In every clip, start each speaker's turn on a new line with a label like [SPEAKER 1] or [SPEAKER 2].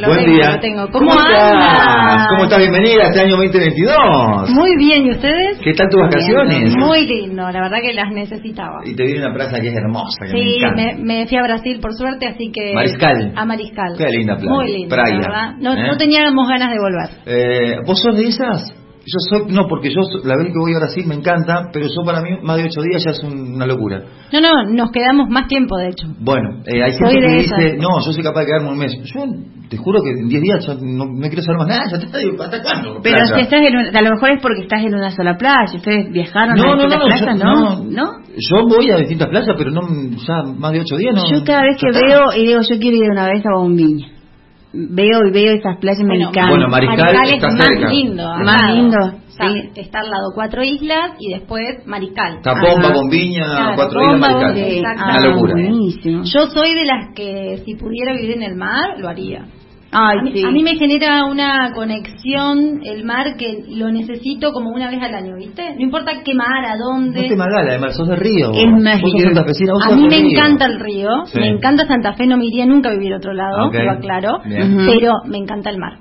[SPEAKER 1] Lo
[SPEAKER 2] Buen
[SPEAKER 1] tengo,
[SPEAKER 2] día.
[SPEAKER 1] lo tengo. ¿Cómo,
[SPEAKER 2] estás?
[SPEAKER 1] andas?
[SPEAKER 2] ¿Cómo estás? Bienvenida a este año 2022.
[SPEAKER 1] Muy bien, ¿y ustedes?
[SPEAKER 2] ¿Qué tal tus vacaciones?
[SPEAKER 1] Muy lindo, la verdad que las necesitaba.
[SPEAKER 2] Y te viene una plaza que es hermosa, que me
[SPEAKER 1] Sí,
[SPEAKER 2] encanta.
[SPEAKER 1] me, me fui a Brasil por suerte, así que...
[SPEAKER 2] Mariscal.
[SPEAKER 1] A Mariscal.
[SPEAKER 2] Qué linda playa.
[SPEAKER 1] Muy linda,
[SPEAKER 2] Praia.
[SPEAKER 1] verdad. No,
[SPEAKER 2] ¿Eh?
[SPEAKER 1] no teníamos ganas de volver.
[SPEAKER 2] Eh, ¿Vos sos de esas? Yo soy, no, porque yo la vez que voy a Brasil me encanta, pero yo para mí más de ocho días ya es un- una locura.
[SPEAKER 1] No, no, nos quedamos más tiempo, de hecho.
[SPEAKER 2] Bueno, eh, hay gente que dice, no, yo soy capaz de quedarme un mes. Yo te juro que en diez días yo no, no quiero saber más nada, ya digo, ¿hasta cuándo?
[SPEAKER 3] Pero
[SPEAKER 2] Playa.
[SPEAKER 3] si estás en una- a lo mejor es porque estás en una sola playa. Ustedes viajaron
[SPEAKER 2] No,
[SPEAKER 3] a
[SPEAKER 2] no,
[SPEAKER 3] distintas
[SPEAKER 2] no,
[SPEAKER 3] playas,
[SPEAKER 2] yo,
[SPEAKER 3] ¿no?
[SPEAKER 2] no, Yo voy a distintas playas, pero no, ya más de ocho días no.
[SPEAKER 3] Yo cada vez que veo y digo, yo quiero ir una vez a Bombiña. Veo y veo esas playas,
[SPEAKER 1] Bueno,
[SPEAKER 3] encantan.
[SPEAKER 2] Bueno, Mariscal
[SPEAKER 1] es
[SPEAKER 2] está
[SPEAKER 1] más
[SPEAKER 2] cerca.
[SPEAKER 1] lindo.
[SPEAKER 3] Más
[SPEAKER 1] lado.
[SPEAKER 3] lindo,
[SPEAKER 1] O sea,
[SPEAKER 3] sí.
[SPEAKER 1] Está al lado cuatro islas y después Mariscal.
[SPEAKER 2] Está Bomba,
[SPEAKER 3] Ajá.
[SPEAKER 2] Bombiña,
[SPEAKER 1] Claro,
[SPEAKER 2] cuatro
[SPEAKER 1] Bomba,
[SPEAKER 2] días Mariscal.
[SPEAKER 3] Sí.
[SPEAKER 2] Una
[SPEAKER 3] Ah,
[SPEAKER 2] locura.
[SPEAKER 3] buenísimo.
[SPEAKER 1] Yo soy de las que si pudiera vivir en el mar, lo haría.
[SPEAKER 3] Ay,
[SPEAKER 1] a, mí,
[SPEAKER 3] sí.
[SPEAKER 1] a mí me genera una conexión el mar que lo necesito como una vez al año, ¿viste? No importa qué mar, a dónde.
[SPEAKER 2] No te magala, además, sos de Río.
[SPEAKER 3] Es mágico.
[SPEAKER 1] A mí me
[SPEAKER 2] Río.
[SPEAKER 1] encanta el río,
[SPEAKER 2] Sí.
[SPEAKER 1] me encanta Santa Fe, no me iría nunca a vivir a otro lado,
[SPEAKER 2] Ok.
[SPEAKER 1] lo aclaro,
[SPEAKER 2] Bien.
[SPEAKER 1] Pero me encanta el mar.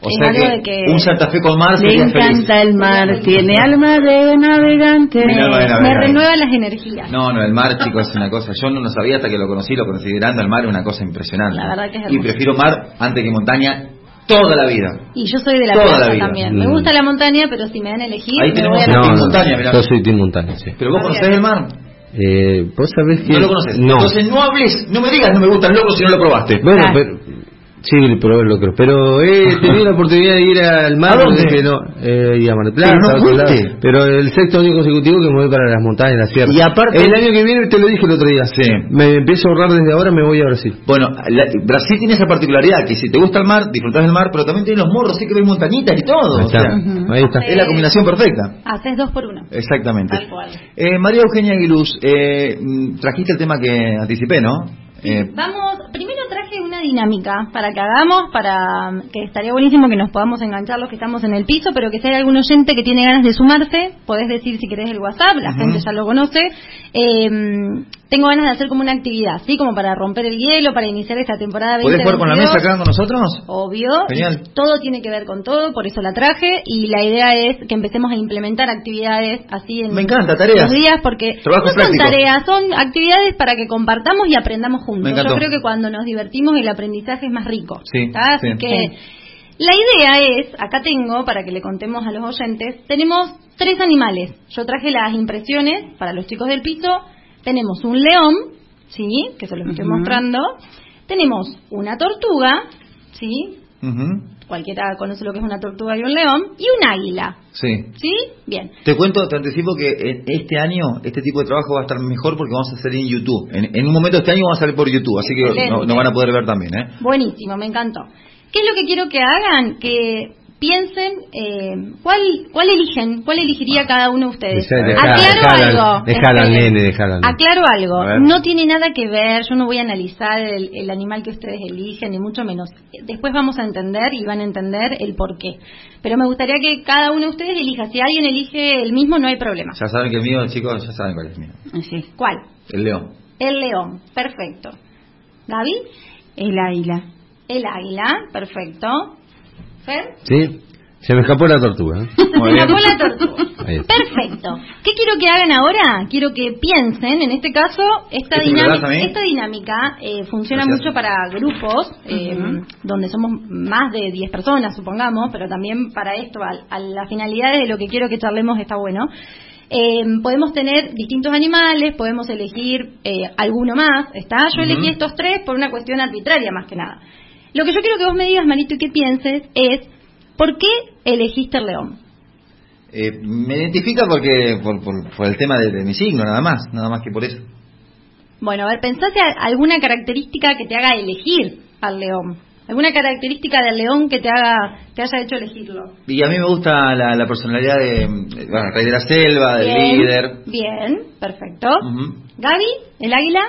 [SPEAKER 2] O sea que,
[SPEAKER 1] de que-
[SPEAKER 2] un Santa Fe con mar feliz.
[SPEAKER 3] encanta el mar, tiene alma de navegante.
[SPEAKER 1] Me, me renueva las energías.
[SPEAKER 2] No, no, el mar, chicos, es una cosa. Yo no lo sabía hasta que lo conocí, lo considerando el mar es una cosa impresionante.
[SPEAKER 1] La verdad que es
[SPEAKER 2] Y prefiero mar antes que montaña toda la vida.
[SPEAKER 1] Y yo soy de la
[SPEAKER 2] Toda la
[SPEAKER 1] playa
[SPEAKER 2] vida.
[SPEAKER 1] también.
[SPEAKER 4] Mm.
[SPEAKER 1] Me gusta la montaña, pero si me dan a elegir,
[SPEAKER 2] Ahí
[SPEAKER 1] me
[SPEAKER 2] tenemos
[SPEAKER 1] voy a
[SPEAKER 2] una
[SPEAKER 1] la
[SPEAKER 2] Team
[SPEAKER 4] no,
[SPEAKER 2] Montaña, mirá.
[SPEAKER 4] yo soy Team Montaña, sí.
[SPEAKER 2] Pero vos
[SPEAKER 1] Está
[SPEAKER 2] conocés el mar.
[SPEAKER 4] Eh, vos sabés que...
[SPEAKER 2] No lo conoces.
[SPEAKER 4] No.
[SPEAKER 2] Entonces no hables, no me digas no me gusta el loco si no lo probaste.
[SPEAKER 4] Bueno,
[SPEAKER 3] Ah.
[SPEAKER 4] pero... Sí, probé el locro, pero he tenido la oportunidad de ir al mar.
[SPEAKER 2] ¿A dónde?
[SPEAKER 4] no, eh, y a Mar Plata,
[SPEAKER 2] Pero no.
[SPEAKER 4] Pero el sexto año consecutivo que me voy para las montañas, las sierras.
[SPEAKER 2] Y aparte-
[SPEAKER 4] El año que viene, te lo dije el otro día,
[SPEAKER 2] Sí.
[SPEAKER 4] me empiezo a ahorrar desde ahora, me voy a Brasil.
[SPEAKER 2] Bueno, la- Brasil tiene esa particularidad que si te gusta el mar, disfrutás del mar, pero también tiene los morros, sí que ves montañitas y todo.
[SPEAKER 4] Ahí
[SPEAKER 2] o
[SPEAKER 4] está,
[SPEAKER 2] sea,
[SPEAKER 1] Ujú.
[SPEAKER 4] ahí está.
[SPEAKER 2] es la combinación perfecta.
[SPEAKER 1] Haces dos por uno.
[SPEAKER 2] Exactamente.
[SPEAKER 1] Tal cual.
[SPEAKER 2] Eh, María Eugenia Aguiluz, eh, trajiste el tema que anticipé, ¿no? Eh,
[SPEAKER 1] Vamos, primero una dinámica para que hagamos, para que estaría buenísimo que nos podamos enganchar los que estamos en el piso, pero que si hay algún oyente que tiene ganas de sumarse, podés decir si querés el WhatsApp, la gente ya lo conoce. Eh, tengo ganas de hacer como una actividad, ¿sí? Como para romper el hielo, para iniciar esta temporada 2022.
[SPEAKER 2] ¿Podés jugar con la mesa acá con nosotros?
[SPEAKER 1] Obvio,
[SPEAKER 2] Genial.
[SPEAKER 1] todo tiene que ver con todo, por eso la traje y la idea es que empecemos a implementar actividades así en
[SPEAKER 2] Me encanta, tareas.
[SPEAKER 1] los días porque
[SPEAKER 2] Trabajos
[SPEAKER 1] no son tareas, son actividades para que compartamos y aprendamos juntos. Yo creo que cuando nos divertimos el aprendizaje es más rico.
[SPEAKER 2] Sí.
[SPEAKER 1] Así
[SPEAKER 2] sí.
[SPEAKER 1] que la idea es, acá tengo, para que le contemos a los oyentes, tenemos tres animales. Yo traje las impresiones para los chicos del piso. Tenemos un león, ¿sí? Que se los estoy mostrando. Tenemos una tortuga, ¿sí?
[SPEAKER 2] Ujú,
[SPEAKER 1] Cualquiera conoce lo que es una tortuga y un león. Y un águila,
[SPEAKER 2] Sí.
[SPEAKER 1] ¿sí? Bien.
[SPEAKER 2] Te cuento, te anticipo que en este año este tipo de trabajo va a estar mejor porque vamos a hacer en YouTube. En, en un momento este año vamos a salir por YouTube, así que
[SPEAKER 1] Excelente.
[SPEAKER 2] no, no van a poder ver también, ¿eh?
[SPEAKER 1] Buenísimo, me encantó. ¿Qué es lo que quiero que hagan? Que piensen eh, cuál cuál eligen, cuál elegiría cada uno de ustedes. Aclaro
[SPEAKER 4] dejala-
[SPEAKER 1] algo.
[SPEAKER 4] dejala al
[SPEAKER 1] esperen.
[SPEAKER 4] nene, dejala.
[SPEAKER 1] Aclaro algo. No tiene nada que ver. Yo no voy a analizar el, el animal que ustedes eligen ni mucho menos. Después vamos a entender y van a entender el por qué. Pero me gustaría que cada uno de ustedes elija. Si alguien elige el mismo, no hay problema.
[SPEAKER 2] Ya saben que el mío, chicos, ya saben cuál es el mío.
[SPEAKER 3] Así,
[SPEAKER 1] ¿Cuál?
[SPEAKER 2] El león.
[SPEAKER 1] El león. Perfecto. Gaby.
[SPEAKER 3] el águila.
[SPEAKER 1] El águila. Perfecto. Fer.
[SPEAKER 4] ¿Sí? Se me escapó la tortuga. ¿eh?
[SPEAKER 1] Se
[SPEAKER 2] bien.
[SPEAKER 1] escapó la tortuga. Perfecto. ¿Qué quiero que hagan ahora? Quiero que piensen, en este caso, esta
[SPEAKER 2] ¿Esto me a
[SPEAKER 1] dinámica, esta dinámica eh, funciona
[SPEAKER 2] Gracias.
[SPEAKER 1] mucho para grupos, eh, donde somos más de 10 personas, supongamos, pero también para esto, al- a, las finalidades de lo que quiero que charlemos está bueno. Eh, podemos tener distintos animales, podemos elegir eh, alguno más, ¿está? Yo elegí estos tres por una cuestión arbitraria más que nada. Lo que yo quiero que vos me digas, Marito, y que pienses es, ¿por qué elegiste el león?
[SPEAKER 2] Eh, me identifica porque por, por- por el tema de, de mi signo, nada más, nada más que por eso.
[SPEAKER 1] Bueno, a ver, pensate a- alguna característica que te haga elegir al león. ¿Alguna característica del león que te haga te haya hecho elegirlo?
[SPEAKER 2] Y a mí me gusta la, la personalidad de, bueno, rey de la selva, del líder.
[SPEAKER 1] Bien, perfecto. Gaby, el águila.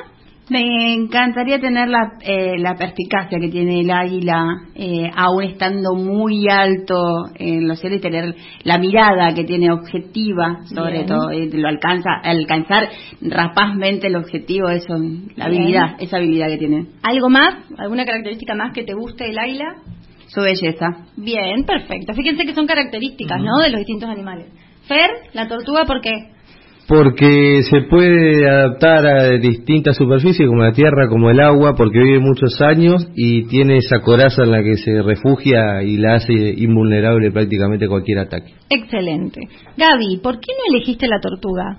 [SPEAKER 3] Me encantaría tener la, eh, la perspicacia que tiene el águila, eh, aún estando muy alto en los cielos y tener la mirada que tiene objetiva, sobre
[SPEAKER 1] Bien.
[SPEAKER 3] todo, eh, lo alcanza, alcanzar rapazmente el objetivo, eso, la
[SPEAKER 1] Bien.
[SPEAKER 3] habilidad, esa habilidad que tiene,
[SPEAKER 1] ¿Algo más? ¿Alguna característica más que te guste del águila?
[SPEAKER 3] su belleza.
[SPEAKER 1] Bien, perfecto. Fíjense que son características, ¿no? De los distintos animales. Fer, la tortuga, ¿por qué?
[SPEAKER 4] Porque se puede adaptar a distintas superficies como la tierra, como el agua, porque vive muchos años y tiene esa coraza en la que se refugia y la hace invulnerable prácticamente a cualquier ataque.
[SPEAKER 1] Excelente. Gaby, ¿por qué no elegiste la tortuga?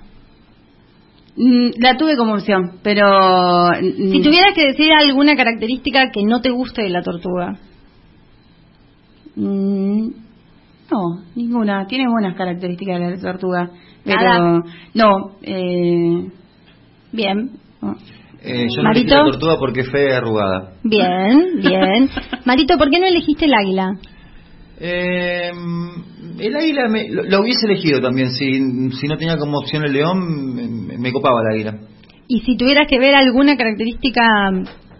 [SPEAKER 3] Mm, La tuve como opción, pero... mm,
[SPEAKER 1] Si tuvieras que decir alguna característica que no te guste de la tortuga.
[SPEAKER 3] Mm, No, ninguna. Tiene buenas características la tortuga. Pero
[SPEAKER 1] Nada.
[SPEAKER 3] no, eh,
[SPEAKER 1] Bien,
[SPEAKER 3] no.
[SPEAKER 2] Eh, yo no
[SPEAKER 1] Marito.
[SPEAKER 2] elegí la tortuga porque es fea y arrugada.
[SPEAKER 1] bien, bien. Marito, ¿por qué no elegiste el águila?
[SPEAKER 2] Eh, el águila me- lo, lo hubiese elegido también. Si, si no tenía como opción el león, me, me copaba el águila.
[SPEAKER 1] Y si tuvieras que ver alguna característica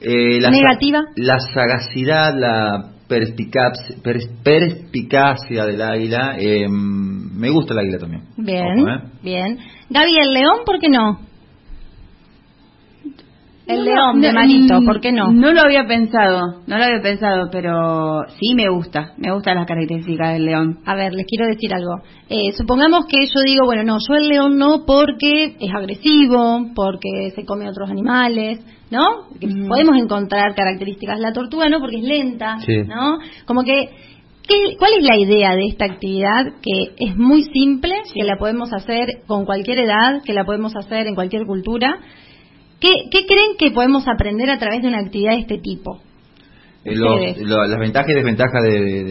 [SPEAKER 2] Eh, la sa-
[SPEAKER 1] Negativa.
[SPEAKER 2] La sagacidad, la perspicacia, pers- perspicacia del águila. eh, me gusta el águila también.
[SPEAKER 1] Bien,
[SPEAKER 2] Ojo, ¿eh?
[SPEAKER 1] bien. Gaby, el león, ¿por qué no? El
[SPEAKER 3] No,
[SPEAKER 1] león
[SPEAKER 3] no,
[SPEAKER 1] de Marito,
[SPEAKER 3] mm,
[SPEAKER 1] ¿por qué no?
[SPEAKER 3] No lo había pensado, no lo había pensado, pero sí me gusta, me gustan las características del león.
[SPEAKER 1] A ver, les quiero decir algo. Eh, supongamos que yo digo, bueno, no, yo el león no porque es agresivo, porque se come otros animales, ¿no? Que. Podemos encontrar características. La tortuga no, porque es lenta,
[SPEAKER 4] Sí.
[SPEAKER 1] ¿no? Como que, ¿qué- ¿cuál es la idea de esta actividad? Que es muy simple, que la podemos hacer con cualquier edad, que la podemos hacer en cualquier cultura. ¿Qué, qué creen que podemos aprender a través de una actividad de este tipo?
[SPEAKER 2] Eh, los- lo- las ventajas y desventajas de, de-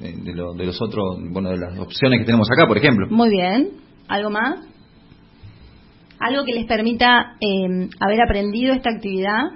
[SPEAKER 2] de- de lo- de los otros, bueno, de las opciones que tenemos acá, por ejemplo.
[SPEAKER 1] Muy bien. ¿Algo más? ¿Algo que les permita eh, haber aprendido esta actividad?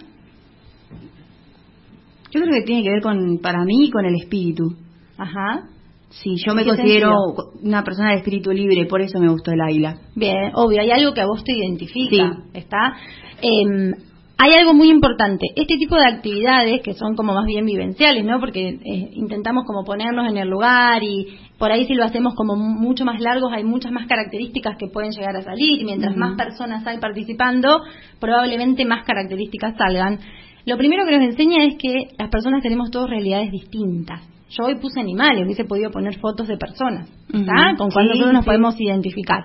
[SPEAKER 3] Yo creo que tiene que ver con, para mí, con el espíritu.
[SPEAKER 1] Ajá.
[SPEAKER 3] Sí, yo me
[SPEAKER 1] ¿En qué
[SPEAKER 3] considero
[SPEAKER 1] sentido?
[SPEAKER 3] una persona de espíritu libre, por eso me gustó el águila.
[SPEAKER 1] Bien, obvio, hay algo que a vos te identifica,
[SPEAKER 3] Sí.
[SPEAKER 1] ¿está? Em, hay algo muy importante. Este tipo de actividades que son como más bien vivenciales, ¿no? Porque eh, intentamos como ponernos en el lugar y por ahí si lo hacemos como mucho más largos hay muchas más características que pueden llegar a salir y mientras más personas hay participando, probablemente más características salgan. Lo primero que nos enseña es que las personas tenemos todas realidades distintas. Yo hoy puse animales, hubiese podido poner fotos de personas.
[SPEAKER 3] Ujú.
[SPEAKER 1] Con cuál
[SPEAKER 3] Sí,
[SPEAKER 1] nosotros nos
[SPEAKER 3] sí.
[SPEAKER 1] podemos identificar.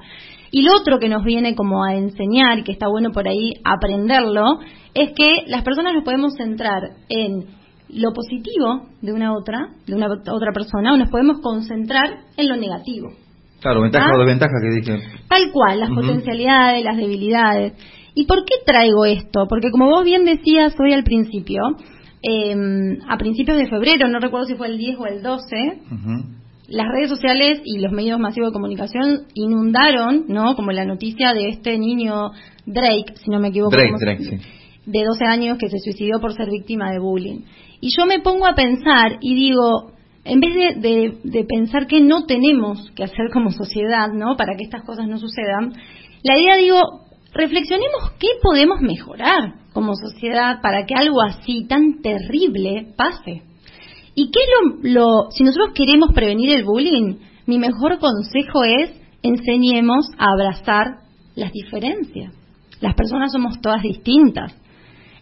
[SPEAKER 1] Y lo otro que nos viene como a enseñar, y que está bueno por ahí aprenderlo, es que las personas nos podemos centrar en lo positivo de una otra, de una otra persona, o nos podemos concentrar en lo negativo.
[SPEAKER 2] Claro, ventaja
[SPEAKER 1] ¿Ah?
[SPEAKER 2] o desventaja que dije.
[SPEAKER 1] Tal cual, las potencialidades, las debilidades. ¿Y por qué traigo esto? Porque como vos bien decías hoy al principio, eh, a principios de febrero, no recuerdo si fue el 10 o el 12,
[SPEAKER 2] Ujú.
[SPEAKER 1] las redes sociales y los medios masivos de comunicación inundaron, ¿no? Como la noticia de este niño Drake, si no me equivoco.
[SPEAKER 2] Drake,
[SPEAKER 1] ¿cómo se-
[SPEAKER 2] Drake, sí.
[SPEAKER 1] De 12 años que se suicidó por ser víctima de bullying. Y yo me pongo a pensar y digo, en vez de, de- pensar que no tenemos que hacer como sociedad, ¿no? Para que estas cosas no sucedan, la idea digo, reflexionemos qué podemos mejorar como sociedad para que algo así tan terrible pase. ¿Y qué lo, lo- si nosotros queremos prevenir el bullying, mi mejor consejo es enseñemos a abrazar las diferencias. Las personas somos todas distintas.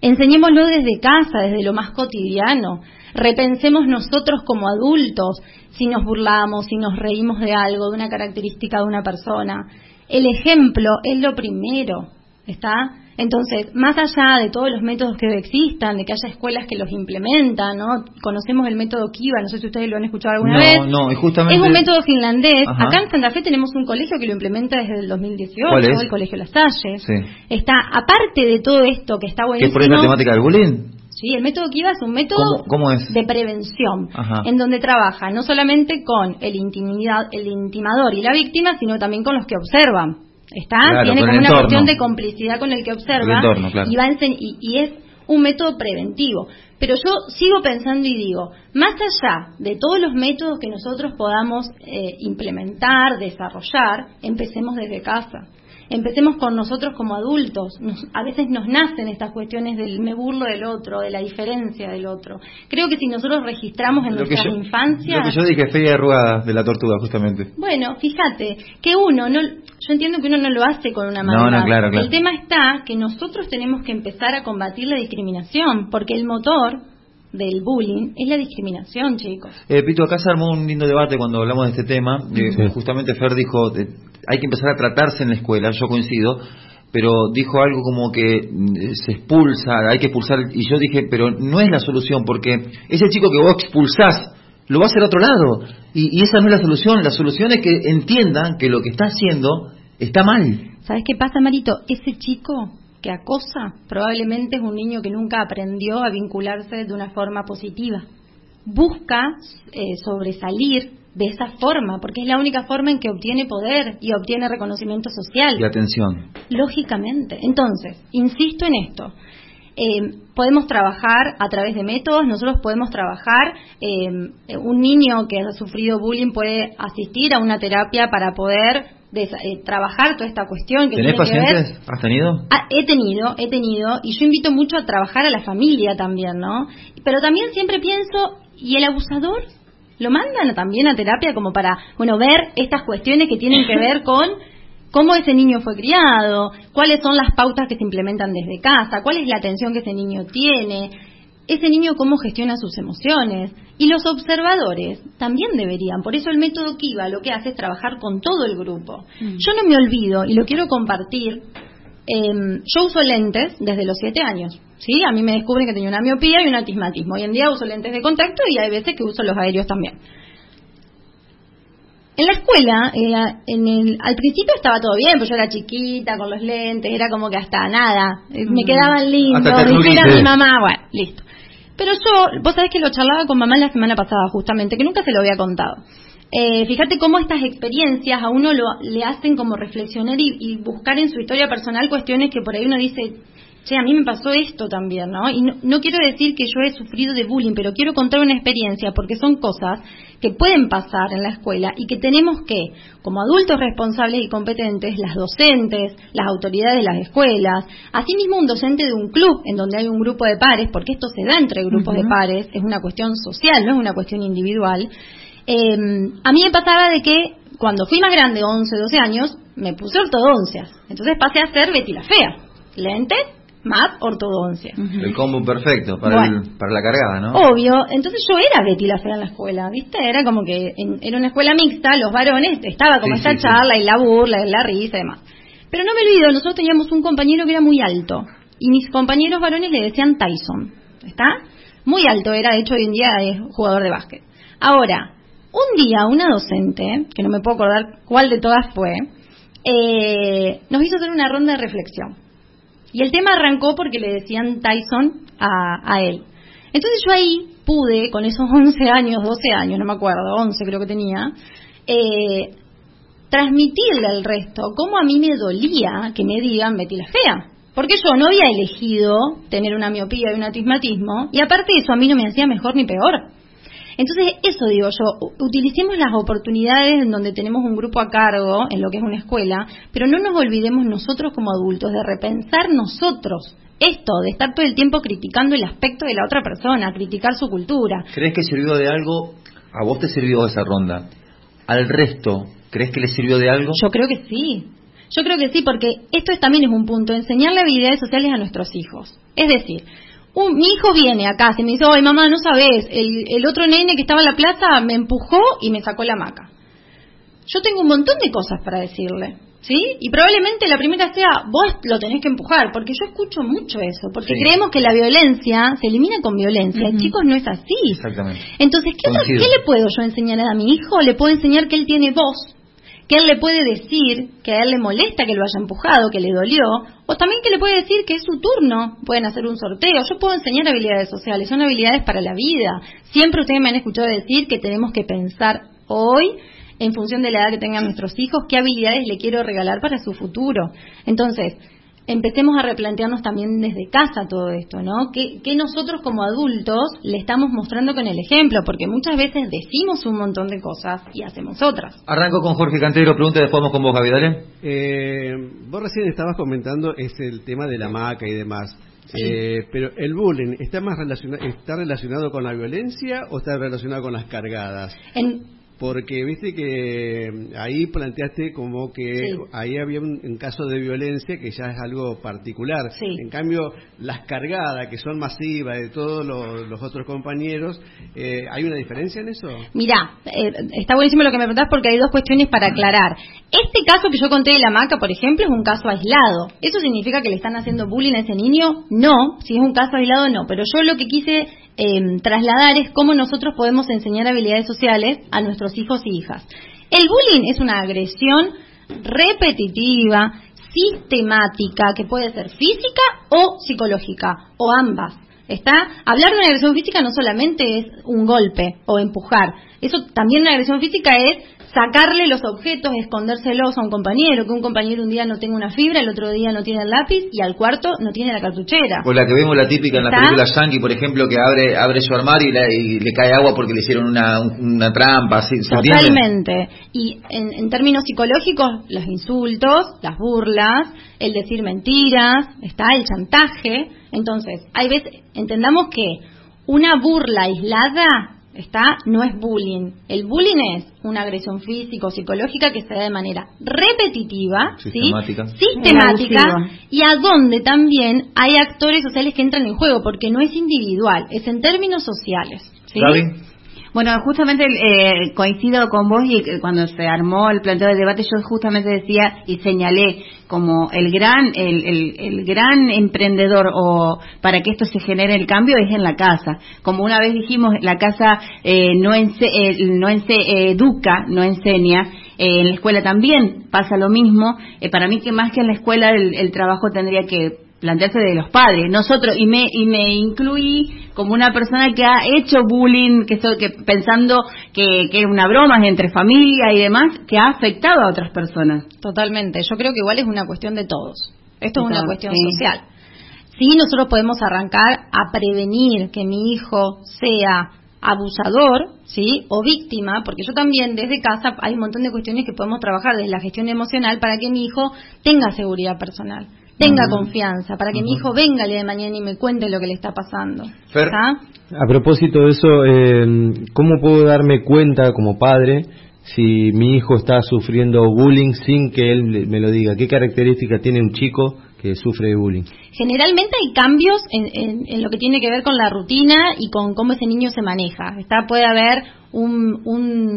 [SPEAKER 1] Enseñémoslo desde casa, desde lo más cotidiano. Repensemos nosotros como adultos si nos burlamos, si nos reímos de algo, de una característica de una persona. El ejemplo es lo primero, ¿está? Entonces, más allá de todos los métodos que existan, de que haya escuelas que los implementan, ¿no? Conocemos el método Kiva, no sé si ustedes lo han escuchado alguna
[SPEAKER 2] No,
[SPEAKER 1] vez.
[SPEAKER 2] no, y justamente-
[SPEAKER 1] Es un método finlandés.
[SPEAKER 2] Ajá.
[SPEAKER 1] Acá en Santa Fe tenemos un colegio que lo implementa desde el 2018,
[SPEAKER 2] ¿Cuál es?
[SPEAKER 1] el Colegio Las Salles.
[SPEAKER 2] Sí.
[SPEAKER 1] Está, aparte de todo esto que está
[SPEAKER 2] ¿Qué
[SPEAKER 1] buenísimo.
[SPEAKER 2] por esa temática del bullying?
[SPEAKER 1] Sí, el método Kiva es un método
[SPEAKER 2] ¿Cómo- cómo es?
[SPEAKER 1] de prevención,
[SPEAKER 2] Ajá.
[SPEAKER 1] en donde trabaja no solamente con el, intimidad, el intimador y la víctima, sino también con los que observan. ¿Está?
[SPEAKER 2] Claro,
[SPEAKER 1] Tiene como una cuestión de complicidad con el que observa
[SPEAKER 2] El entorno, claro.
[SPEAKER 1] y, va y, y es un método preventivo. Pero yo sigo pensando y digo, más allá de todos los métodos que nosotros podamos eh, implementar, desarrollar, empecemos desde casa. Empecemos con nosotros como adultos. a veces nos nacen estas cuestiones del me burlo del otro, de la diferencia del otro. Creo que si nosotros registramos en nuestra infancia...
[SPEAKER 2] Lo que yo dije, feria de de la tortuga, justamente.
[SPEAKER 1] Bueno, fíjate, que uno, no, yo entiendo que uno no lo hace con una mano.
[SPEAKER 2] No, no, claro,
[SPEAKER 1] El tema está que nosotros tenemos que empezar a combatir la discriminación, porque el motor del bullying es la discriminación, chicos.
[SPEAKER 2] Eh, Pito, acá se armó un lindo debate cuando hablamos de este tema. Eh, justamente Fer dijo, hay que empezar a tratarse en la escuela, yo coincido, pero dijo algo como que mm, se expulsa, hay que expulsar, y yo dije, pero no es la solución, porque ese chico que vos expulsás, lo va a hacer a otro lado, y, y esa no es la solución, la solución es que entiendan que lo que está haciendo está mal.
[SPEAKER 1] ¿Sabes qué pasa, Marito? Ese chico que acosa probablemente es un niño que nunca aprendió a vincularse de una forma positiva. Busca eh, sobresalir de esa forma, porque es la única forma en que obtiene poder y obtiene reconocimiento social.
[SPEAKER 2] Y atención.
[SPEAKER 1] Lógicamente. Entonces, insisto en esto. Eh, podemos trabajar a través de métodos, nosotros podemos trabajar, eh, un niño que ha sufrido bullying puede asistir a una terapia para poder de eh, trabajar toda esta cuestión que
[SPEAKER 2] ¿Tenés pacientes? ¿Has tenido?
[SPEAKER 1] Ah, he tenido, he tenido, y yo invito mucho a trabajar a la familia también, ¿no? Pero también siempre pienso, ¿y el abusador? ¿Lo mandan también a terapia como para, bueno, ver estas cuestiones que tienen que ver con cómo ese niño fue criado, cuáles son las pautas que se implementan desde casa, cuál es la atención que ese niño tiene, ese niño cómo gestiona sus emociones. Y los observadores también deberían. Por eso el método Kiva lo que hace es trabajar con todo el grupo. Mm. Yo no me olvido, y lo quiero compartir, em, yo uso lentes desde los siete años. ¿sí? A mí me descubren que tenía una miopía y un atismatismo. Hoy en día uso lentes de contacto y hay veces que uso los aéreos también. En la escuela, en el, al principio estaba todo bien, pues yo era chiquita, con los lentes, era como que hasta nada, eh, me quedaban lindos, dijera mi mamá, bueno, listo. Pero yo, vos sabés que lo charlaba con mamá la semana pasada, justamente, que nunca se lo había contado. Eh, fíjate cómo estas experiencias a uno lo, le hacen como reflexionar y, buscar en su historia personal cuestiones que por ahí uno dice, che, a mí me pasó esto también, ¿no? Y no, quiero decir que yo he sufrido de bullying, pero quiero contar una experiencia porque son cosas que pueden pasar en la escuela y que tenemos que, como adultos responsables y competentes, las docentes, las autoridades de las escuelas, asimismo un docente de un club en donde hay un grupo de pares, porque esto se da entre grupos de pares, es una cuestión social, no es una cuestión individual. Eh, a mí me pasaba de que cuando fui más grande, 11, 12 años, me puse ortodoncias. Entonces pasé a ser Betty la Fea. Lentes, más ortodoncia.
[SPEAKER 2] El combo perfecto para, para la cargada, ¿no?
[SPEAKER 1] Obvio. Entonces yo era Betty la fea en la escuela, ¿viste? Era como que era una escuela mixta, los varones, estaba como esta charla y la burla y la risa y demás. Pero no me olvido, nosotros teníamos un compañero que era muy alto y mis compañeros varones le decían Tyson, ¿está? Muy alto era, de hecho hoy en día es jugador de básquet. Ahora, un día una docente, que no me puedo acordar cuál de todas fue, eh, nos hizo hacer una ronda de reflexión. Y el tema arrancó porque le decían Tyson a, él. Entonces yo ahí pude, con esos 11 años, 12 años, no me acuerdo, 11 creo que tenía, eh, transmitirle al resto cómo a mí me dolía que me digan Betty la fea. Porque yo no había elegido tener una miopía y un atismatismo, y aparte eso a mí no me hacía mejor ni peor. Entonces, eso digo yo, utilicemos las oportunidades en donde tenemos un grupo a cargo, en lo que es una escuela, pero no nos olvidemos nosotros como adultos de repensar nosotros esto, de estar todo el tiempo criticando el aspecto de la otra persona, criticar su cultura.
[SPEAKER 2] ¿Crees que sirvió de algo? ¿A vos te sirvió esa ronda? ¿Al resto, crees que le sirvió de algo?
[SPEAKER 1] Yo creo que sí. Yo creo que sí, porque esto también es un punto, enseñarle habilidades sociales a nuestros hijos. Es decir, mi hijo viene acá, y me dice, ay mamá, no sabes, el, otro nene que estaba en la plaza me empujó y me sacó la hamaca. Yo tengo un montón de cosas para decirle, ¿sí? Y probablemente la primera sea, vos lo tenés que empujar, porque yo escucho mucho eso, porque creemos que la violencia se elimina con violencia. Chicos, no es así.
[SPEAKER 2] Exactamente.
[SPEAKER 1] Entonces, ¿qué, ¿qué le puedo yo enseñar a mi hijo? Le puedo enseñar que él tiene voz, que él le puede decir que a él le molesta que lo haya empujado, que le dolió, o también que le puede decir que es su turno, pueden hacer un sorteo. Yo puedo enseñar habilidades sociales, son habilidades para la vida. Siempre ustedes me han escuchado decir que tenemos que pensar hoy en función de la edad que tengan nuestros hijos, qué habilidades le quiero regalar para su futuro. Entonces, empecemos a replantearnos también desde casa todo esto, ¿no? ¿Qué, nosotros como adultos le estamos mostrando con el ejemplo? Porque muchas veces decimos un montón de cosas y hacemos otras.
[SPEAKER 2] Arranco con Jorge Cantero, pregunta y después vamos con vos, Gaby,
[SPEAKER 5] eh, vos recién estabas comentando es el tema de la maca y demás. Eh, pero el bullying está más relacionado está relacionado con la violencia o está relacionado con las cargadas. En, porque viste que mm, ahí planteaste como que ahí había un, caso de violencia que ya es algo particular. En cambio, las cargadas, que son masivas de todos los, otros compañeros, eh, ¿hay una diferencia en eso?
[SPEAKER 1] Mira, eh, está buenísimo lo que me preguntás porque hay dos cuestiones para aclarar. Este caso que yo conté de la maca, por ejemplo, es un caso aislado. ¿Eso significa que le están haciendo bullying a ese niño? No, si es un caso aislado, no. Pero yo lo que quise Em, trasladar es cómo nosotros podemos enseñar habilidades sociales a nuestros hijos y hijas. El bullying es una agresión repetitiva, sistemática, que puede ser física o psicológica, o ambas. ¿Está? Hablar de una agresión física no solamente es un golpe o empujar, eso también una agresión física es sacarle los objetos, escondérselos a un compañero, que un compañero un día no tenga una fibra, el otro día no tiene el lápiz y al cuarto no tiene la cartuchera.
[SPEAKER 2] O la que vemos la típica en la película Yankee, por ejemplo, que abre abre su armario y, le cae agua porque le hicieron una, una trampa. ¿sí?
[SPEAKER 1] Totalmente. Y en, en términos psicológicos, los insultos, las burlas, el decir mentiras, está el chantaje. Entonces, hay veces, entendamos que una burla aislada ¿está? No es bullying. El bullying es una agresión física o psicológica que se da de manera repetitiva, sistemática, sistemática y a donde también hay actores sociales que entran en juego, porque no es individual, es en términos sociales. ¿sí?
[SPEAKER 3] Bueno, justamente eh, coincido con vos y eh, cuando se armó el planteo de debate yo justamente decía y señalé como el gran el, el, gran emprendedor o para que esto se genere el cambio es en la casa. Como una vez dijimos, la casa eh, no, ense, no educa, no enseña. en la escuela también pasa lo mismo. para mí que más que en la escuela el trabajo tendría que plantearse de los padres. Nosotros, y me, y me incluí como una persona que ha hecho bullying, que, que pensando que, que es una broma entre familia y demás, que ha afectado a otras personas.
[SPEAKER 1] Totalmente. Yo creo que igual es una cuestión de todos. Esto es una cuestión social. Sí, nosotros podemos arrancar a prevenir que mi hijo sea abusador, ¿sí? O víctima, porque yo también desde casa hay un montón de cuestiones que podemos trabajar desde la gestión emocional para que mi hijo tenga seguridad personal tenga confianza, para que mi hijo venga el día de mañana y me cuente lo que le está pasando.
[SPEAKER 4] A propósito de eso, eh, ¿cómo puedo darme cuenta como padre si mi hijo está sufriendo bullying sin que él me lo diga? ¿Qué características tiene un chico que sufre de bullying?
[SPEAKER 1] Generalmente hay cambios en, lo que tiene que ver con la rutina y con cómo ese niño se maneja. Está, puede haber un, un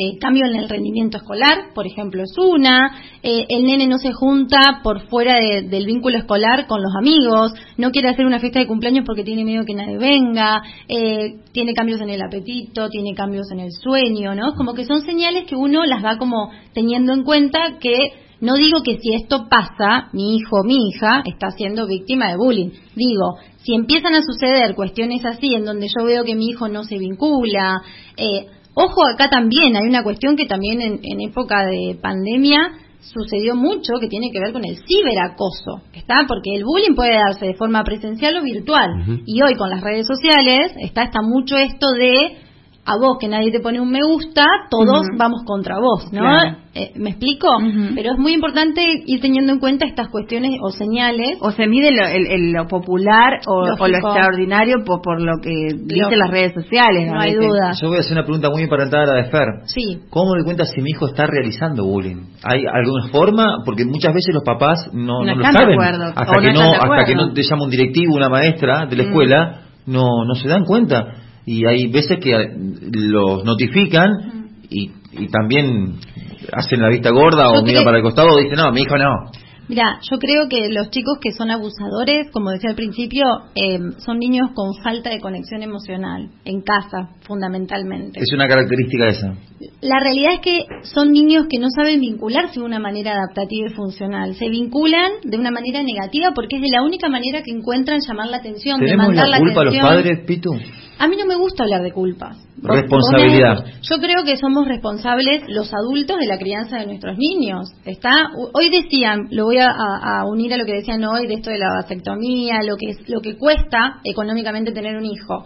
[SPEAKER 1] eh, cambio en el rendimiento escolar, por ejemplo, es una, eh, el nene no se junta por fuera del vínculo escolar con los amigos, no quiere hacer una fiesta de cumpleaños porque tiene miedo que nadie venga, eh, tiene cambios en el apetito, tiene cambios en el sueño, ¿no? Como que son señales que uno las va como teniendo en cuenta que no digo que si esto pasa, mi hijo o mi hija está siendo víctima de bullying. Digo, si empiezan a suceder cuestiones así en donde yo veo que mi hijo no se vincula, eh, Ojo, acá también hay una cuestión que también en, época de pandemia sucedió mucho que tiene que ver con el ciberacoso, ¿está? Porque el bullying puede darse de forma presencial o virtual. Y hoy con las redes sociales está, está mucho esto de a vos que nadie te pone un me gusta, todos vamos contra vos, ¿no? Eh, ¿Me explico? Pero es muy importante ir teniendo en cuenta estas cuestiones o señales.
[SPEAKER 3] O se mide lo, popular o, lo extraordinario por, lo que dicen las redes sociales.
[SPEAKER 1] No hay duda.
[SPEAKER 2] Yo voy a hacer una pregunta muy importante a la de Fer.
[SPEAKER 1] Sí.
[SPEAKER 2] ¿Cómo me cuenta si mi hijo está realizando bullying? ¿Hay alguna forma? Porque muchas veces los papás no, lo saben. Hasta, que no, hasta que no te llama un directivo, una maestra de la escuela, no, no se dan cuenta y hay veces que los notifican y, y también hacen la vista gorda o miran para el costado y dicen, no, mi hijo no.
[SPEAKER 1] Mira, yo creo que los chicos que son abusadores, como decía al principio, eh, son niños con falta de conexión emocional, en casa, fundamentalmente.
[SPEAKER 2] Es una característica esa.
[SPEAKER 1] La realidad es que son niños que no saben vincularse de una manera adaptativa y funcional. Se vinculan de una manera negativa porque es de la única manera que encuentran llamar la atención, demandar
[SPEAKER 2] la, culpa los padres, Pitu?
[SPEAKER 1] A mí no me gusta hablar de culpas.
[SPEAKER 2] Responsabilidad.
[SPEAKER 1] Yo creo que somos responsables los adultos de la crianza de nuestros niños. Está hoy decían, lo voy a, unir a lo que decían hoy de esto de la vasectomía, lo que lo que cuesta económicamente tener un hijo.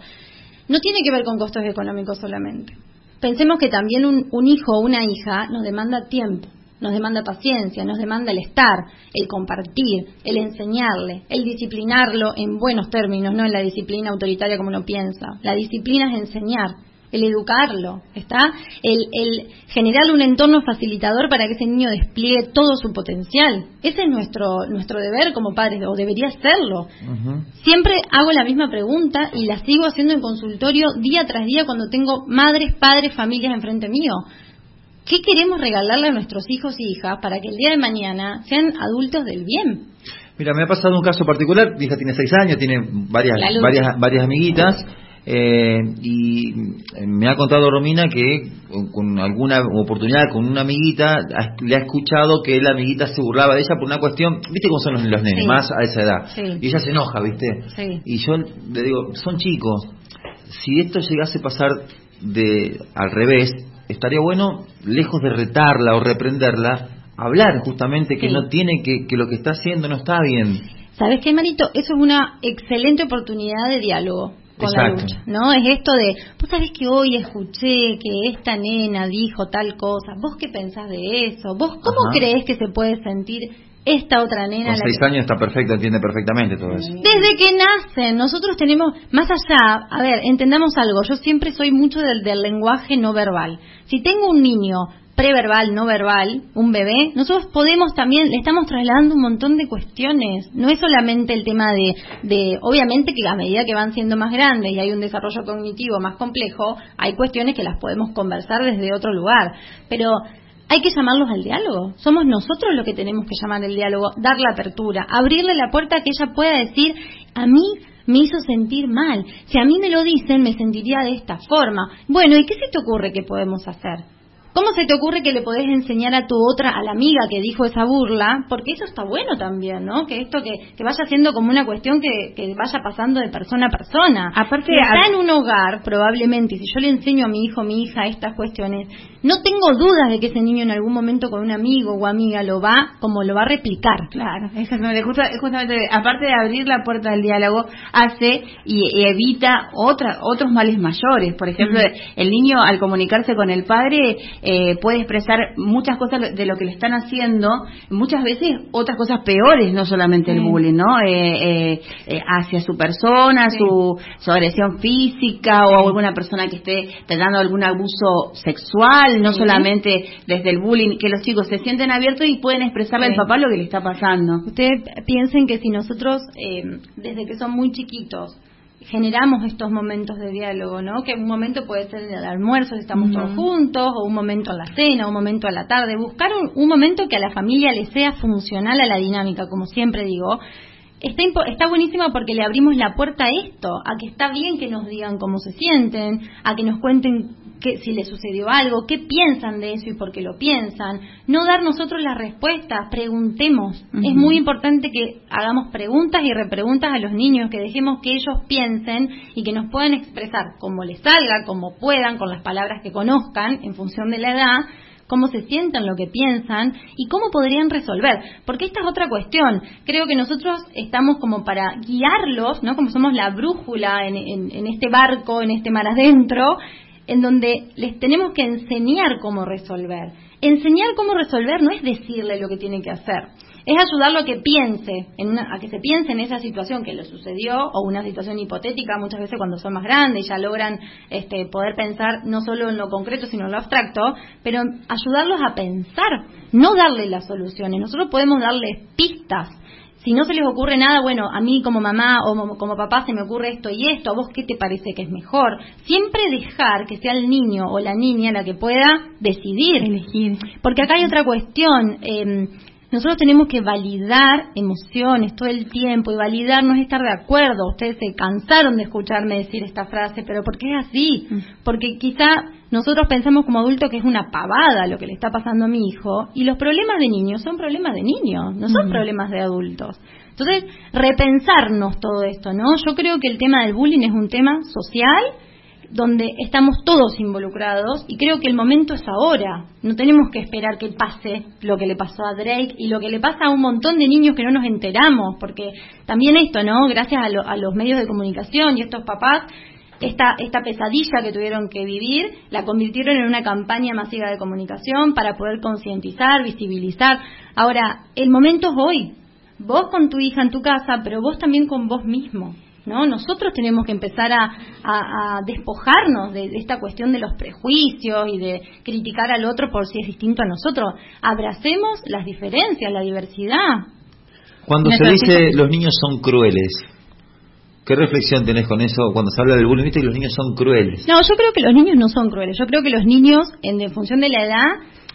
[SPEAKER 1] No tiene que ver con costos económicos solamente. Pensemos que también un, un hijo o una hija nos demanda tiempo nos demanda paciencia, nos demanda el estar, el compartir, el enseñarle, el disciplinarlo en buenos términos, no en la disciplina autoritaria como uno piensa. La disciplina es enseñar, el educarlo, ¿está? El, el generarle un entorno facilitador para que ese niño despliegue todo su potencial. Ese es nuestro, nuestro deber como padres, o debería serlo. Siempre hago la misma pregunta y la sigo haciendo en consultorio día tras día cuando tengo madres, padres, familias enfrente mío. ¿Qué queremos regalarle a nuestros hijos y hijas para que el día de mañana sean adultos del bien?
[SPEAKER 2] Mira, me ha pasado un caso particular. Mi hija tiene seis años, tiene varias, varias, varias amiguitas. Eh, y me ha contado Romina que con alguna oportunidad con una amiguita le ha escuchado que la amiguita se burlaba de ella por una cuestión, viste cómo son los, nenes, más a esa edad. Y ella se enoja, viste. Y yo le digo, son chicos, si esto llegase a pasar de al revés, estaría bueno, lejos de retarla o reprenderla, hablar justamente que no tiene que, que lo que está haciendo no está bien.
[SPEAKER 1] ¿Sabes qué, Marito? Eso es una excelente oportunidad de diálogo con la lucha, ¿no? Es esto de, vos sabés que hoy escuché que esta nena dijo tal cosa, ¿vos qué pensás de eso? ¿Vos cómo crees que se puede sentir esta otra nena.
[SPEAKER 2] Con seis años está perfecto, entiende perfectamente todo eso.
[SPEAKER 1] Desde que nacen, nosotros tenemos, más allá, a ver, entendamos algo, yo siempre soy mucho del, del lenguaje no verbal. Si tengo un niño preverbal, no verbal, un bebé, nosotros podemos también, le estamos trasladando un montón de cuestiones. No es solamente el tema de, de, obviamente que a medida que van siendo más grandes y hay un desarrollo cognitivo más complejo, hay cuestiones que las podemos conversar desde otro lugar. Pero hay que llamarlos al diálogo. Somos nosotros los que tenemos que llamar al diálogo, dar la apertura, abrirle la puerta a que ella pueda decir, a mí me hizo sentir mal. Si a mí me lo dicen, me sentiría de esta forma. Bueno, ¿y qué se te ocurre que podemos hacer? ¿Cómo se te ocurre que le podés enseñar a tu otra, a la amiga que dijo esa burla? Porque eso está bueno también, ¿no? Que esto que, vaya siendo como una cuestión que, vaya pasando de persona a persona. Aparte, está en un hogar, probablemente, si yo le enseño a mi hijo mi hija estas cuestiones, no tengo dudas de que ese niño en algún momento con un amigo o amiga lo va, como lo va a replicar.
[SPEAKER 3] Claro, exactamente. justamente, aparte de abrir la puerta del diálogo, hace y, evita otra, otros males mayores. Por ejemplo, el niño al comunicarse con el padre eh, puede expresar muchas cosas de lo que le están haciendo, muchas veces otras cosas peores, no solamente el bullying, ¿no? Eh, eh, hacia su persona, su, su agresión física o alguna persona que esté teniendo algún abuso sexual, no solamente desde el bullying, que los chicos se sienten abiertos y pueden expresarle al papá lo que le está pasando.
[SPEAKER 1] Ustedes piensen que si nosotros, desde que son muy chiquitos, generamos estos momentos de diálogo, ¿no? Que un momento puede ser en el almuerzo, si estamos todos juntos, o un momento en la cena, un momento a la tarde. Buscar un, momento que a la familia le sea funcional a la dinámica, como siempre digo. Está, está buenísimo porque le abrimos la puerta a esto, a que está bien que nos digan cómo se sienten, a que nos cuenten que, si le sucedió algo, qué piensan de eso y por qué lo piensan. No dar nosotros las respuestas, preguntemos. Es muy importante que hagamos preguntas y repreguntas a los niños, que dejemos que ellos piensen y que nos puedan expresar como les salga, como puedan, con las palabras que conozcan en función de la edad cómo se sientan, lo que piensan y cómo podrían resolver. Porque esta es otra cuestión. Creo que nosotros estamos como para guiarlos, ¿no? Como somos la brújula en, en este barco, en este mar adentro, en donde les tenemos que enseñar cómo resolver. Enseñar cómo resolver no es decirle lo que tiene que hacer, es ayudarlo a que piense, en a que se piense en esa situación que le sucedió o una situación hipotética, muchas veces cuando son más grandes ya logran este, poder pensar no solo en lo concreto sino en lo abstracto, pero ayudarlos a pensar, no darle las soluciones. Nosotros podemos darles pistas si no se les ocurre nada, bueno, a mí como mamá o como papá se me ocurre esto y esto, ¿a vos qué te parece que es mejor? Siempre dejar que sea el niño o la niña la que pueda decidir. Elegir. Porque acá hay otra cuestión. Eh, nosotros tenemos que validar emociones todo el tiempo y validar no es estar de acuerdo. Ustedes se cansaron de escucharme decir esta frase, pero ¿por qué es así? Mm. Porque quizá nosotros pensamos como adultos que es una pavada lo que le está pasando a mi hijo y los problemas de niños son problemas de niños, no son problemas de adultos. Entonces, repensarnos todo esto, ¿no? Yo creo que el tema del bullying es un tema social donde estamos todos involucrados y creo que el momento es ahora. No tenemos que esperar que pase lo que le pasó a Drake y lo que le pasa a un montón de niños que no nos enteramos, porque también esto, ¿no? Gracias a, los medios de comunicación y estos papás, esta, esta pesadilla que tuvieron que vivir la convirtieron en una campaña masiva de comunicación para poder concientizar, visibilizar. Ahora, el momento es hoy. Vos con tu hija en tu casa, pero vos también con vos mismo. ¿no? Nosotros tenemos que empezar a, despojarnos de, esta cuestión de los prejuicios y de criticar al otro por si es distinto a nosotros. Abracemos las diferencias, la diversidad.
[SPEAKER 2] Cuando se dice los niños son crueles, ¿Qué reflexión tenés con eso cuando se habla del bullying? Viste que los niños son crueles.
[SPEAKER 1] No, yo creo que los niños no son crueles. Yo creo que los niños, en función de la edad,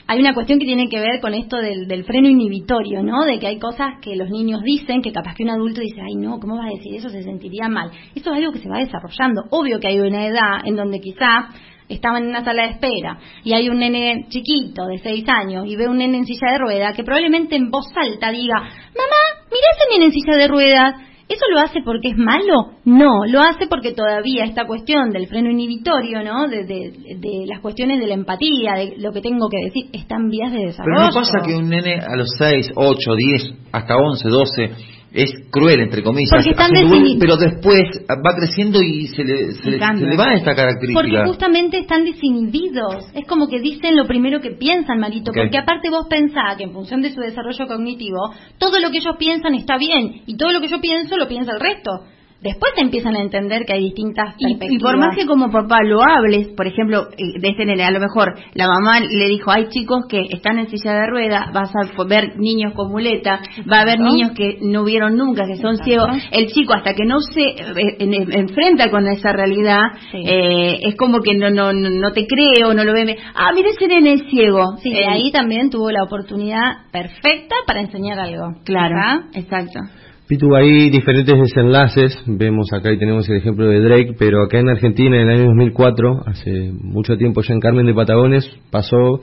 [SPEAKER 1] hay una cuestión que tiene que ver con esto del, freno inhibitorio, ¿no? De que hay cosas que los niños dicen que capaz que un adulto dice, ay no, ¿cómo vas a decir eso? Se sentiría mal. Eso es algo que se va desarrollando. Obvio que hay una edad en donde quizá estaban en una sala de espera y hay un nene chiquito de seis años y ve un nene en silla de ruedas que probablemente en voz alta diga, mamá, mira ese nene en silla de ruedas ¿Eso lo hace porque es malo? No, lo hace porque todavía esta cuestión del freno inhibitorio, ¿no? De, de, las cuestiones de la empatía, de lo que tengo que decir, están vías de desarrollo.
[SPEAKER 2] Pero no pasa que un nene a los 6, 8, 10, hasta 11, 12 es cruel, entre comillas, pero después va creciendo y se le, se, le, va esta característica.
[SPEAKER 1] Porque justamente están desinhibidos. Es como que dicen lo primero que piensan, Marito. Porque aparte vos pensás que en función de su desarrollo cognitivo, todo lo que ellos piensan está bien y todo lo que yo pienso lo piensa el resto después te empiezan a entender que hay distintas perspectivas.
[SPEAKER 3] Y, por más que como papá lo hables, por ejemplo, eh, de este nene, a lo mejor la mamá le dijo, hay chicos que están en silla de ruedas, vas a ver niños con muleta, va a haber niños que no vieron nunca, que son ciegos. El chico hasta que no se eh, enfrenta con esa realidad, eh, es como que no, no, no te cree o no lo ve. Ah, mira ese nene es ciego.
[SPEAKER 1] Sí, ahí también tuvo la oportunidad perfecta para enseñar algo.
[SPEAKER 3] Claro, exacto.
[SPEAKER 4] Pitu, hay diferentes desenlaces, vemos acá y tenemos el ejemplo de Drake, pero acá en Argentina en el año 2004, hace mucho tiempo ya en Carmen de Patagones, pasó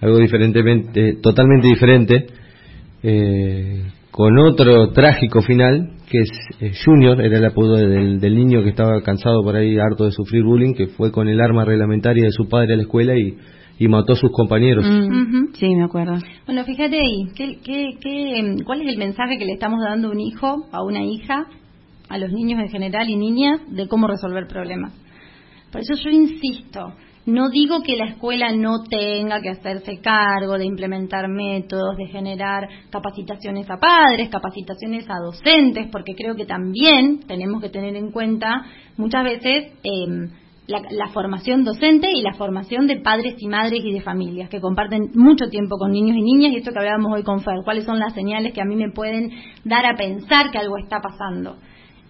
[SPEAKER 4] algo diferentemente, totalmente diferente, eh, con otro trágico final, que es eh, Junior, era el apodo del, del, niño que estaba cansado por ahí, harto de sufrir bullying, que fue con el arma reglamentaria de su padre a la escuela y y mató a sus compañeros.
[SPEAKER 3] Mm. Sí, me acuerdo.
[SPEAKER 1] Bueno, fíjate ahí, ¿qué, qué, qué, cuál es el mensaje que le estamos dando a un hijo, a una hija, a los niños en general y niñas, de cómo resolver problemas? Por eso yo insisto, no digo que la escuela no tenga que hacerse cargo de implementar métodos, de generar capacitaciones a padres, capacitaciones a docentes, porque creo que también tenemos que tener en cuenta muchas veces eh, la, formación docente y la formación de padres y madres y de familias que comparten mucho tiempo con niños y niñas y esto que hablábamos hoy con Fer, cuáles son las señales que a mí me pueden dar a pensar que algo está pasando.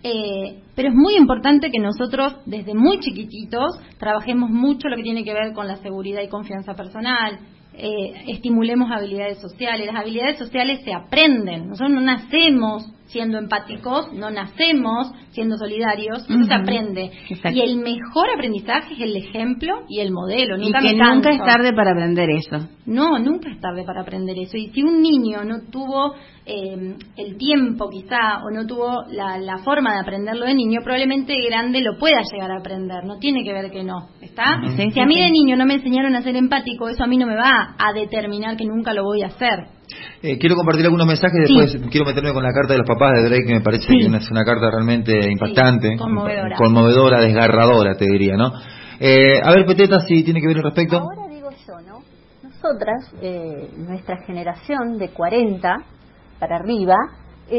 [SPEAKER 1] Eh, pero es muy importante que nosotros desde muy chiquititos trabajemos mucho lo que tiene que ver con la seguridad y confianza personal, eh, estimulemos habilidades sociales. Las habilidades sociales se aprenden. Nosotros no nacemos siendo empáticos, no nacemos siendo solidarios, eso se aprende. Y el mejor aprendizaje es el ejemplo y el modelo.
[SPEAKER 3] Nunca y que nunca es tarde para aprender eso.
[SPEAKER 1] No, nunca es tarde para aprender eso. Y si un niño no tuvo eh, el tiempo quizá o no tuvo la, la, forma de aprenderlo de niño, probablemente grande lo pueda llegar a aprender. No tiene que ver que no, ¿está? si a mí de niño no me enseñaron a ser empático, eso a mí no me va a determinar que nunca lo voy a hacer.
[SPEAKER 2] Eh, quiero compartir algunos mensajes, después quiero meterme con la carta de los papás de Drake, que me parece que es una carta realmente impactante, conmovedora. desgarradora, te diría, ¿no? Eh, a ver, Peteta, si tiene que ver al respecto.
[SPEAKER 6] Ahora digo yo, ¿no? Nosotras, eh, nuestra generación de 40 para arriba,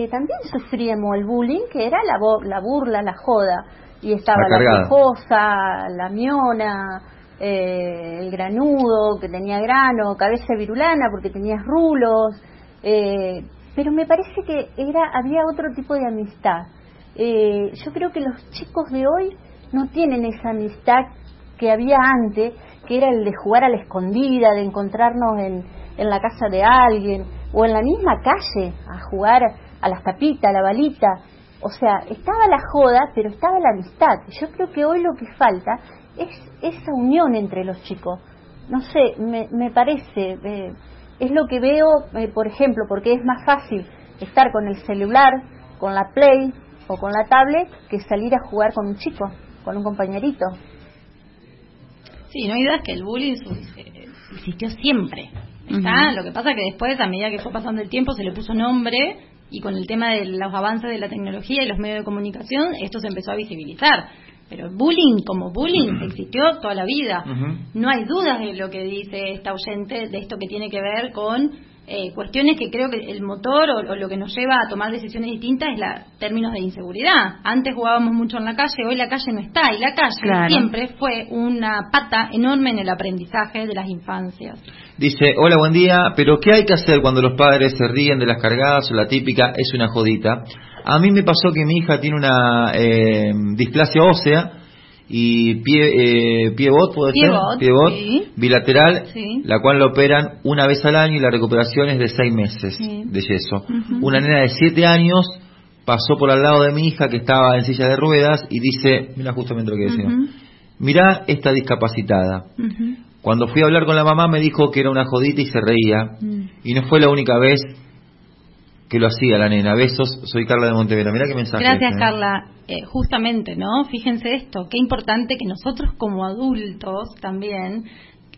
[SPEAKER 6] también sufríamos el bullying, que era la, la burla, la joda. Y estaba la, la la miona, eh, el granudo, que tenía grano, cabeza virulana porque tenías rulos, eh, pero me parece que era había otro tipo de amistad. Eh, yo creo que los chicos de hoy no tienen esa amistad que había antes, que era el de jugar a la escondida, de encontrarnos en, en la casa de alguien o en la misma calle a jugar a las tapitas, a la balita. O sea, estaba la joda, pero estaba la amistad. Yo creo que hoy lo que falta es esa unión entre los chicos. No sé, me, me parece, eh, es lo que veo, eh, por ejemplo, porque es más fácil estar con el celular con la Play o con la tablet que salir a jugar con un chico, con un compañerito.
[SPEAKER 1] Sí, no hay duda que el bullying eh, existió siempre. ¿está? Lo que pasa que después, a medida que fue pasando el tiempo, se le puso nombre y con el tema de los avances de la tecnología y los medios de comunicación, esto se empezó a visibilizar. Pero bullying como bullying existió toda la vida. No hay dudas de lo que dice esta oyente de esto que tiene que ver con eh, cuestiones que creo que el motor o, lo que nos lleva a tomar decisiones distintas es la términos de inseguridad. Antes jugábamos mucho en la calle, hoy la calle no está y la calle siempre fue una pata enorme en el aprendizaje de las infancias.
[SPEAKER 2] Dice, hola, buen día, pero ¿qué hay que hacer cuando los padres se ríen de las cargadas o la típica es una jodita? A mí me pasó que mi hija tiene una eh, displasia ósea y pie, eh, piebot, puede ser, piebot, bilateral, la cual la operan una vez al año y la recuperación es de seis meses de yeso. Una nena de siete años pasó por al lado de mi hija que estaba en silla de ruedas y dice, mira justamente lo que decía, mira esta discapacitada. Cuando fui a hablar con la mamá me dijo que era una jodita y se reía. Mm. Y no fue la única vez que lo hacía la nena. Besos, soy Carla de Montevera. Mira qué mensaje.
[SPEAKER 1] Gracias, este, ¿eh? Carla. Eh, justamente, ¿no? Fíjense esto, qué importante que nosotros como adultos también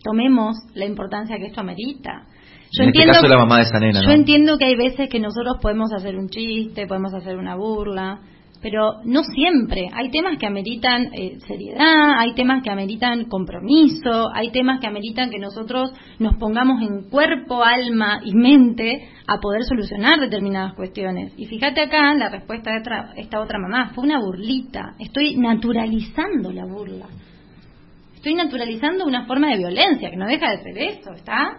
[SPEAKER 1] tomemos la importancia que esto amerita.
[SPEAKER 2] Yo en este entiendo, la mamá de esa nena,
[SPEAKER 1] Yo entiendo que hay veces que nosotros podemos hacer un chiste, podemos hacer una burla, pero no siempre. Hay temas que ameritan eh, seriedad, hay temas que ameritan compromiso, hay temas que ameritan que nosotros nos pongamos en cuerpo, alma y mente a poder solucionar determinadas cuestiones. Y fíjate acá la respuesta de esta otra mamá, fue una burlita, estoy naturalizando la burla estoy naturalizando una forma de violencia, que no deja de ser esto, ¿está?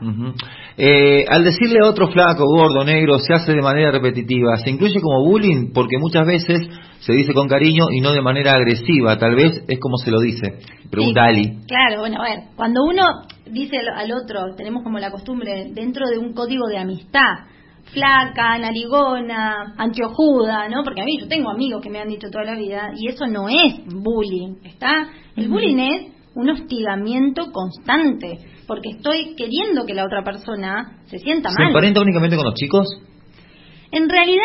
[SPEAKER 2] Eh, al decirle a otro flaco, gordo, negro, se hace de manera repetitiva, se incluye como bullying porque muchas veces se dice con cariño y no de manera agresiva, tal vez es como se lo dice. Pregunta Ali.
[SPEAKER 1] Claro, bueno, a ver, cuando uno dice al otro, tenemos como la costumbre, dentro de un código de amistad, flaca, narigona, antiojuda, ¿no? Porque a mí yo tengo amigos que me han dicho toda la vida y eso no es bullying, ¿está? El bullying es un hostigamiento constante, porque estoy queriendo que la otra persona se sienta mal.
[SPEAKER 2] ¿Se emparenta únicamente con los chicos?
[SPEAKER 1] En realidad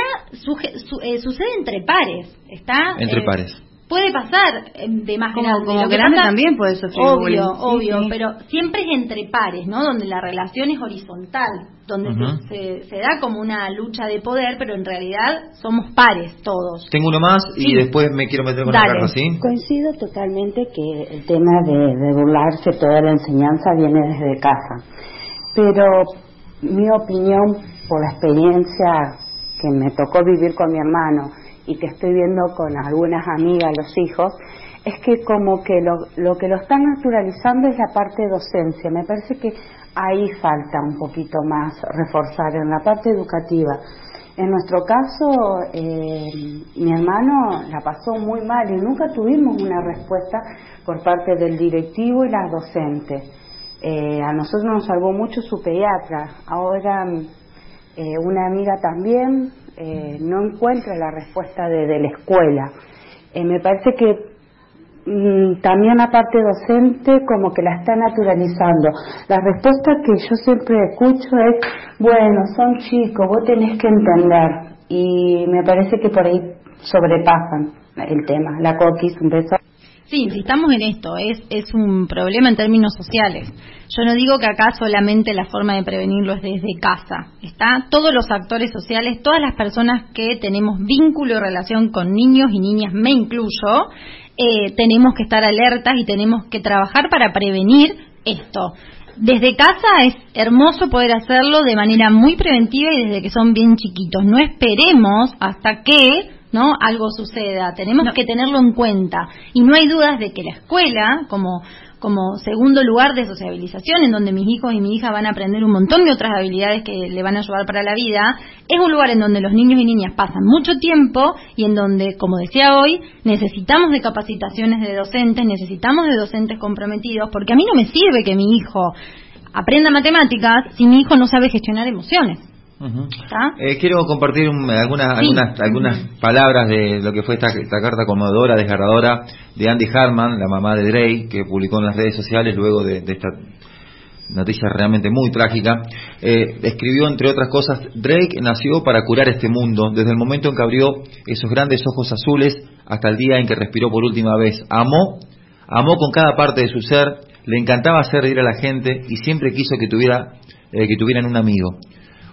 [SPEAKER 1] eh, sucede entre pares, ¿está?
[SPEAKER 2] Entre eh, pares
[SPEAKER 1] puede pasar eh, de más
[SPEAKER 3] como, Como grande también puede sufrir
[SPEAKER 1] Obvio, obvio, pero siempre es entre pares, ¿no? Donde la relación es horizontal, donde se, se, da como una lucha de poder, pero en realidad somos pares todos.
[SPEAKER 2] Tengo uno más y después me quiero meter con la carta, ¿sí?
[SPEAKER 7] Coincido totalmente que el tema de, de burlarse, toda la enseñanza viene desde casa. Pero mi opinión, por la experiencia que me tocó vivir con mi hermano, y que estoy viendo con algunas amigas, los hijos, es que como que lo, lo que lo están naturalizando es la parte docencia. Me parece que ahí falta un poquito más reforzar en la parte educativa. En nuestro caso, eh, mi hermano la pasó muy mal y nunca tuvimos una respuesta por parte del directivo y las docentes. Eh, a nosotros nos salvó mucho su pediatra. Ahora eh, una amiga también eh, no encuentra la respuesta de, la escuela. Eh, me parece que mm, también la parte docente como que la está naturalizando. La respuesta que yo siempre escucho es, bueno, son chicos, vos tenés que entender. Y me parece que por ahí sobrepasan el tema. La coquis, un beso.
[SPEAKER 1] Sí, insistamos en esto, es, es un problema en términos sociales. Yo no digo que acá solamente la forma de prevenirlo es desde casa. Está todos los actores sociales, todas las personas que tenemos vínculo y relación con niños y niñas, me incluyo, eh, tenemos que estar alertas y tenemos que trabajar para prevenir esto. Desde casa es hermoso poder hacerlo de manera muy preventiva y desde que son bien chiquitos. No esperemos hasta que ¿no? Algo suceda. Tenemos que tenerlo en cuenta. Y no hay dudas de que la escuela, como, como segundo lugar de sociabilización, en donde mis hijos y mi hija van a aprender un montón de otras habilidades que le van a ayudar para la vida, es un lugar en donde los niños y niñas pasan mucho tiempo y en donde, como decía hoy, necesitamos de capacitaciones de docentes, necesitamos de docentes comprometidos, porque a mí no me sirve que mi hijo aprenda matemáticas si mi hijo no sabe gestionar emociones.
[SPEAKER 2] Eh, quiero compartir algunas, algunas, algunas palabras de lo que fue esta, carta conmovedora, desgarradora de Andy Harman, la mamá de Drake, que publicó en las redes sociales luego de, esta noticia realmente muy trágica, eh, escribió entre otras cosas, Drake nació para curar este mundo, desde el momento en que abrió esos grandes ojos azules hasta el día en que respiró por última vez. Amó, amó con cada parte de su ser, le encantaba hacer reír a la gente y siempre quiso que, tuviera, eh, que tuvieran un amigo.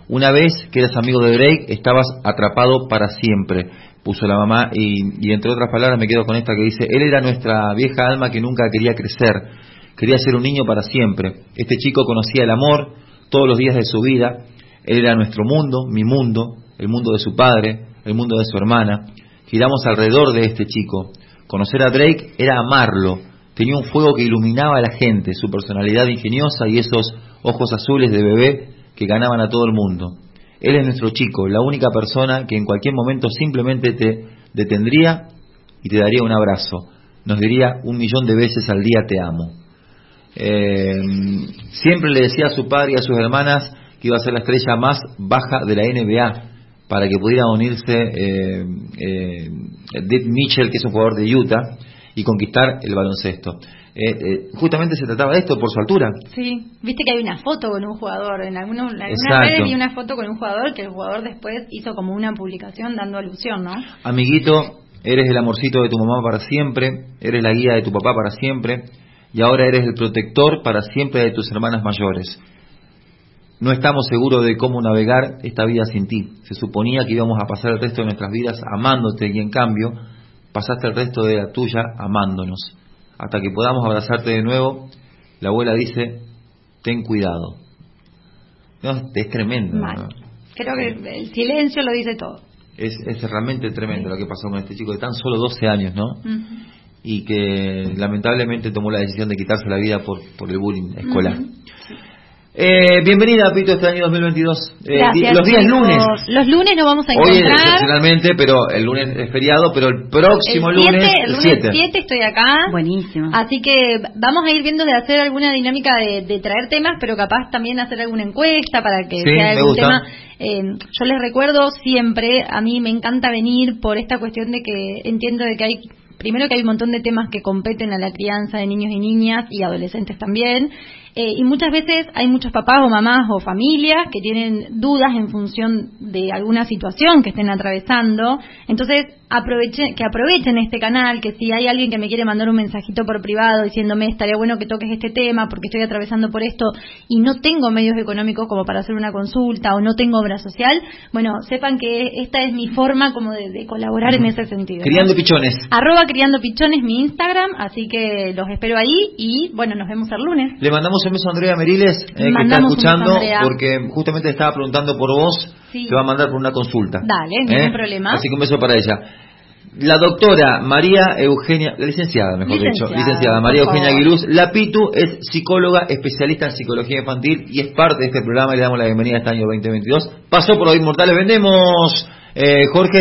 [SPEAKER 2] Una vez que eras amigo de Drake, estabas atrapado para siempre, puso la mamá, y, y entre otras palabras me quedo con esta que dice, él era nuestra vieja alma que nunca quería crecer, quería ser un niño para siempre. Este chico conocía el amor todos los días de su vida, él era nuestro mundo, mi mundo, el mundo de su padre, el mundo de su hermana. Giramos alrededor de este chico. Conocer a Drake era amarlo. Tenía un fuego que iluminaba a la gente, su personalidad ingeniosa y esos ojos azules de bebé que ganaban a todo el mundo. Él es nuestro chico, la única persona que en cualquier momento simplemente te detendría y te daría un abrazo. Nos diría un millón de veces al día te amo. Eh, siempre le decía a su padre y a sus hermanas que iba a ser la estrella más baja de la NBA para que pudiera unirse eh, eh, Mitchell, que es un jugador de Utah, y conquistar el baloncesto. Eh, eh, justamente se trataba de esto por su altura.
[SPEAKER 1] Sí, viste que hay una foto con un jugador, en alguna, en alguna vi una foto con un jugador que el jugador después hizo como una publicación dando alusión, ¿no?
[SPEAKER 2] Amiguito, eres el amorcito de tu mamá para siempre, eres la guía de tu papá para siempre, y ahora eres el protector para siempre de tus hermanas mayores. No estamos seguros de cómo navegar esta vida sin ti. Se suponía que íbamos a pasar el resto de nuestras vidas amándote y en cambio pasaste el resto de la tuya amándonos. Hasta que podamos abrazarte de nuevo, la abuela dice, ten cuidado. es tremendo.
[SPEAKER 1] Creo que el silencio lo dice todo.
[SPEAKER 2] Es, es realmente tremendo lo que pasó con este chico de tan solo 12 años, ¿no? y que lamentablemente tomó la decisión de quitarse la vida por, por el bullying escolar. Eh, bienvenida, Pito, este año 2022.
[SPEAKER 1] Eh, los días lunes. Los lunes nos vamos a encontrar.
[SPEAKER 2] Hoy excepcionalmente, pero el lunes es feriado, pero el próximo lunes.
[SPEAKER 1] El lunes 7 estoy acá.
[SPEAKER 3] Buenísimo.
[SPEAKER 1] Así que vamos a ir viendo de hacer alguna dinámica de, traer temas, pero capaz también hacer alguna encuesta para que sea algún tema. Eh, yo les recuerdo siempre, a mí me encanta venir por esta cuestión de que entiendo de que hay primero que hay un montón de temas que competen a la crianza de niños y niñas y adolescentes también. Eh, y muchas veces hay muchos papás o mamás o familias que tienen dudas en función de alguna situación que estén atravesando. Entonces, aprovechen, que aprovechen este canal, que si hay alguien que me quiere mandar un mensajito por privado diciéndome estaría bueno que toques este tema porque estoy atravesando por esto y no tengo medios económicos como para hacer una consulta o no tengo obra social, bueno, sepan que esta es mi forma como de, colaborar en ese sentido.
[SPEAKER 2] Criando pichones.
[SPEAKER 1] Arroba criando pichones mi Instagram, así que los espero ahí y bueno, nos vemos el lunes.
[SPEAKER 2] Le mandamos un beso a Andrea Meriles, eh, que está escuchando, porque justamente estaba preguntando por vos, te va a mandar por una consulta.
[SPEAKER 1] Dale, ningún ¿Eh? problema.
[SPEAKER 2] Así que un beso para ella. La doctora María Eugenia, licenciada mejor dicho, licenciada María Eugenia Aguiluz, la PITU es psicóloga especialista en psicología infantil y es parte de este programa y le damos la bienvenida a este año 2022. Pasó por hoy Mortales, vendemos, eh, Jorge.